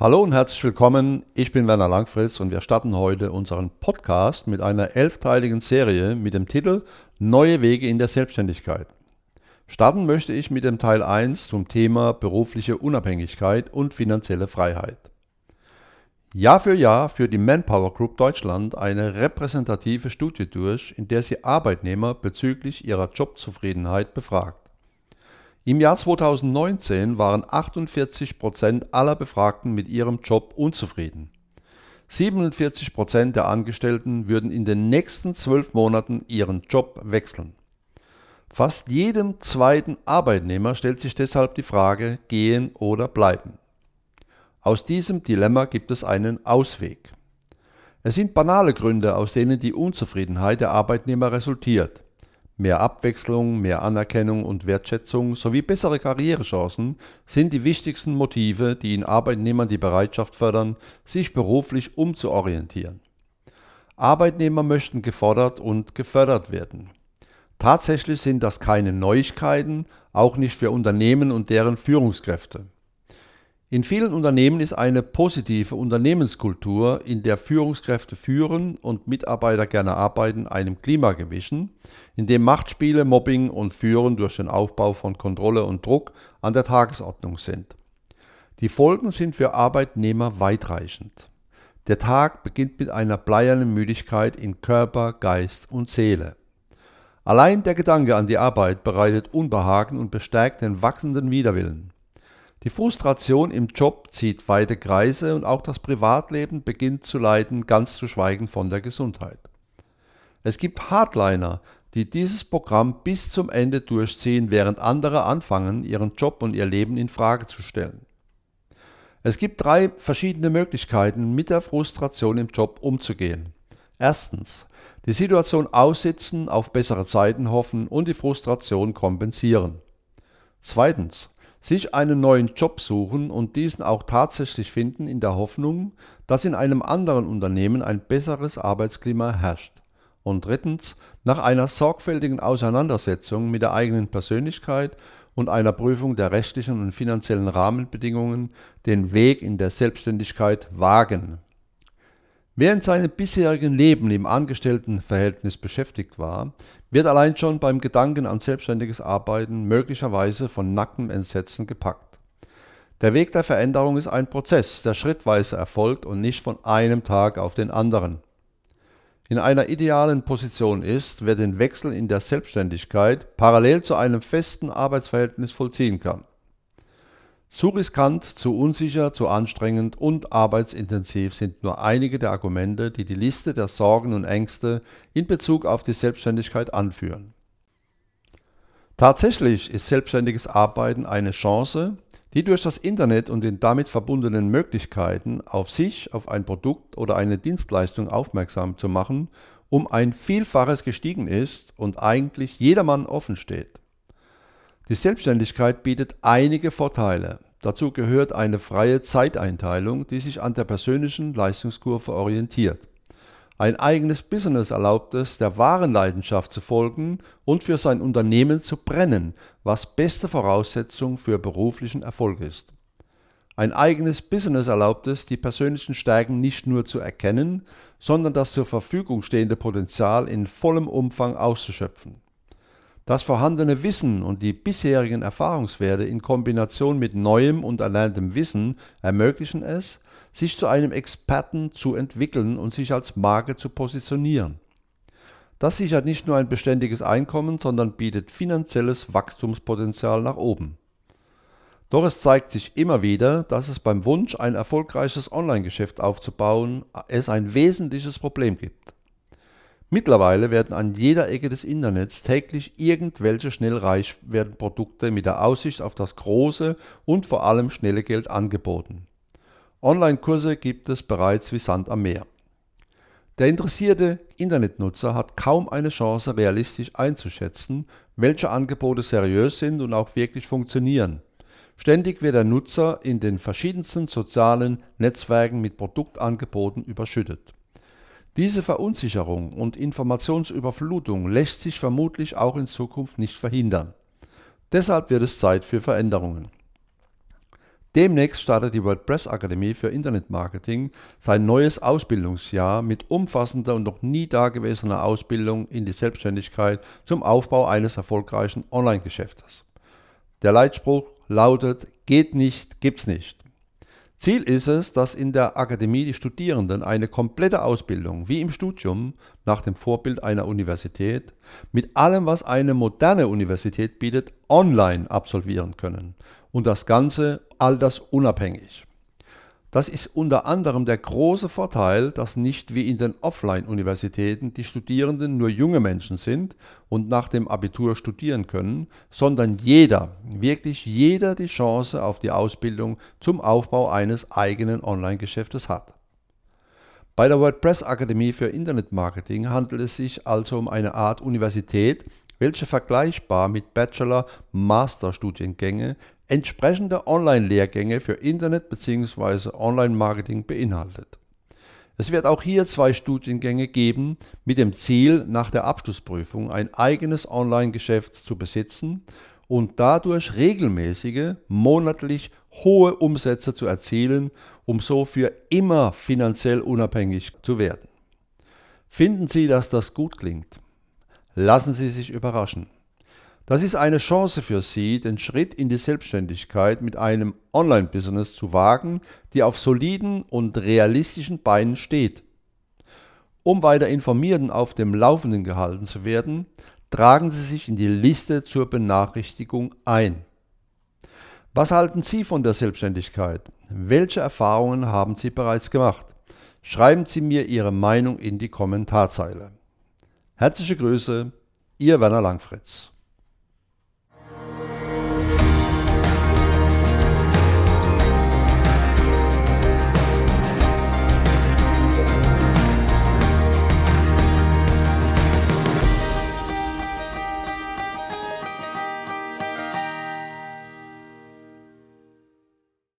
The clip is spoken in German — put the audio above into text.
Hallo und herzlich willkommen. Ich bin Werner Langfritz und wir starten heute unseren Podcast mit einer elfteiligen Serie mit dem Titel Neue Wege in der Selbstständigkeit. Starten möchte ich mit dem Teil 1 zum Thema berufliche Unabhängigkeit und finanzielle Freiheit. Jahr für Jahr führt die Manpower Group Deutschland eine repräsentative Studie durch, in der sie Arbeitnehmer bezüglich ihrer Jobzufriedenheit befragt. Im Jahr 2019 waren 48 Prozent aller Befragten mit ihrem Job unzufrieden. 47 Prozent der Angestellten würden in den nächsten zwölf Monaten ihren Job wechseln. Fast jedem zweiten Arbeitnehmer stellt sich deshalb die Frage, gehen oder bleiben. Aus diesem Dilemma gibt es einen Ausweg. Es sind banale Gründe, aus denen die Unzufriedenheit der Arbeitnehmer resultiert. Mehr Abwechslung, mehr Anerkennung und Wertschätzung sowie bessere Karrierechancen sind die wichtigsten Motive, die in Arbeitnehmern die Bereitschaft fördern, sich beruflich umzuorientieren. Arbeitnehmer möchten gefordert und gefördert werden. Tatsächlich sind das keine Neuigkeiten, auch nicht für Unternehmen und deren Führungskräfte. In vielen Unternehmen ist eine positive Unternehmenskultur, in der Führungskräfte führen und Mitarbeiter gerne arbeiten, einem Klima gewichen, in dem Machtspiele, Mobbing und Führen durch den Aufbau von Kontrolle und Druck an der Tagesordnung sind. Die Folgen sind für Arbeitnehmer weitreichend. Der Tag beginnt mit einer bleiernen Müdigkeit in Körper, Geist und Seele. Allein der Gedanke an die Arbeit bereitet Unbehagen und bestärkt den wachsenden Widerwillen. Die Frustration im Job zieht weite Kreise und auch das Privatleben beginnt zu leiden, ganz zu schweigen von der Gesundheit. Es gibt Hardliner, die dieses Programm bis zum Ende durchziehen, während andere anfangen, ihren Job und ihr Leben in Frage zu stellen. Es gibt drei verschiedene Möglichkeiten, mit der Frustration im Job umzugehen. Erstens, die Situation aussitzen, auf bessere Zeiten hoffen und die Frustration kompensieren. Zweitens, sich einen neuen Job suchen und diesen auch tatsächlich finden in der Hoffnung, dass in einem anderen Unternehmen ein besseres Arbeitsklima herrscht. Und drittens, nach einer sorgfältigen Auseinandersetzung mit der eigenen Persönlichkeit und einer Prüfung der rechtlichen und finanziellen Rahmenbedingungen den Weg in der Selbstständigkeit wagen. Wer in seinem bisherigen Leben im Angestelltenverhältnis beschäftigt war, wird allein schon beim Gedanken an selbstständiges Arbeiten möglicherweise von nacktem Entsetzen gepackt. Der Weg der Veränderung ist ein Prozess, der schrittweise erfolgt und nicht von einem Tag auf den anderen. In einer idealen Position ist, wer den Wechsel in der Selbstständigkeit parallel zu einem festen Arbeitsverhältnis vollziehen kann. Zu riskant, zu unsicher, zu anstrengend und arbeitsintensiv sind nur einige der Argumente, die die Liste der Sorgen und Ängste in Bezug auf die Selbstständigkeit anführen. Tatsächlich ist selbstständiges Arbeiten eine Chance, die durch das Internet und den damit verbundenen Möglichkeiten auf sich, auf ein Produkt oder eine Dienstleistung aufmerksam zu machen, um ein Vielfaches gestiegen ist und eigentlich jedermann offen steht. Die Selbstständigkeit bietet einige Vorteile. Dazu gehört eine freie Zeiteinteilung, die sich an der persönlichen Leistungskurve orientiert. Ein eigenes Business erlaubt es, der wahren Leidenschaft zu folgen und für sein Unternehmen zu brennen, was beste Voraussetzung für beruflichen Erfolg ist. Ein eigenes Business erlaubt es, die persönlichen Stärken nicht nur zu erkennen, sondern das zur Verfügung stehende Potenzial in vollem Umfang auszuschöpfen. Das vorhandene Wissen und die bisherigen Erfahrungswerte in Kombination mit neuem und erlerntem Wissen ermöglichen es, sich zu einem Experten zu entwickeln und sich als Marke zu positionieren. Das sichert nicht nur ein beständiges Einkommen, sondern bietet finanzielles Wachstumspotenzial nach oben. Doch es zeigt sich immer wieder, dass es beim Wunsch, ein erfolgreiches Online-Geschäft aufzubauen, es ein wesentliches Problem gibt. Mittlerweile werden an jeder Ecke des Internets täglich irgendwelche schnell reich werden Produkte mit der Aussicht auf das große und vor allem schnelle Geld angeboten. Online-Kurse gibt es bereits wie Sand am Meer. Der interessierte Internetnutzer hat kaum eine Chance, realistisch einzuschätzen, welche Angebote seriös sind und auch wirklich funktionieren. Ständig wird der Nutzer in den verschiedensten sozialen Netzwerken mit Produktangeboten überschüttet. Diese Verunsicherung und Informationsüberflutung lässt sich vermutlich auch in Zukunft nicht verhindern. Deshalb wird es Zeit für Veränderungen. Demnächst startet die WordPress Akademie für Internetmarketing sein neues Ausbildungsjahr mit umfassender und noch nie dagewesener Ausbildung in die Selbstständigkeit zum Aufbau eines erfolgreichen Online-Geschäftes. Der Leitspruch lautet, geht nicht, gibt's nicht. Ziel ist es, dass in der Akademie die Studierenden eine komplette Ausbildung, wie im Studium, nach dem Vorbild einer Universität, mit allem, was eine moderne Universität bietet, online absolvieren können. Und das Ganze altersunabhängig. Das ist unter anderem der große Vorteil, dass nicht wie in den Offline-Universitäten die Studierenden nur junge Menschen sind und nach dem Abitur studieren können, sondern jeder, wirklich jeder die Chance auf die Ausbildung zum Aufbau eines eigenen Online-Geschäftes hat. Bei der WordPress Akademie für Internetmarketing handelt es sich also um eine Art Universität, welche vergleichbar mit Bachelor-Master-Studiengänge entsprechende Online-Lehrgänge für Internet bzw. Online-Marketing beinhaltet. Es wird auch hier zwei Studiengänge geben, mit dem Ziel, nach der Abschlussprüfung ein eigenes Online-Geschäft zu besitzen und dadurch regelmäßige, monatlich hohe Umsätze zu erzielen, um so für immer finanziell unabhängig zu werden. Finden Sie, dass das gut klingt? Lassen Sie sich überraschen. Das ist eine Chance für Sie, den Schritt in die Selbstständigkeit mit einem Online-Business zu wagen, die auf soliden und realistischen Beinen steht. Um weiter informiert und auf dem Laufenden gehalten zu werden, tragen Sie sich in die Liste zur Benachrichtigung ein. Was halten Sie von der Selbstständigkeit? Welche Erfahrungen haben Sie bereits gemacht? Schreiben Sie mir Ihre Meinung in die Kommentarzeile. Herzliche Grüße, Ihr Werner Langfritz.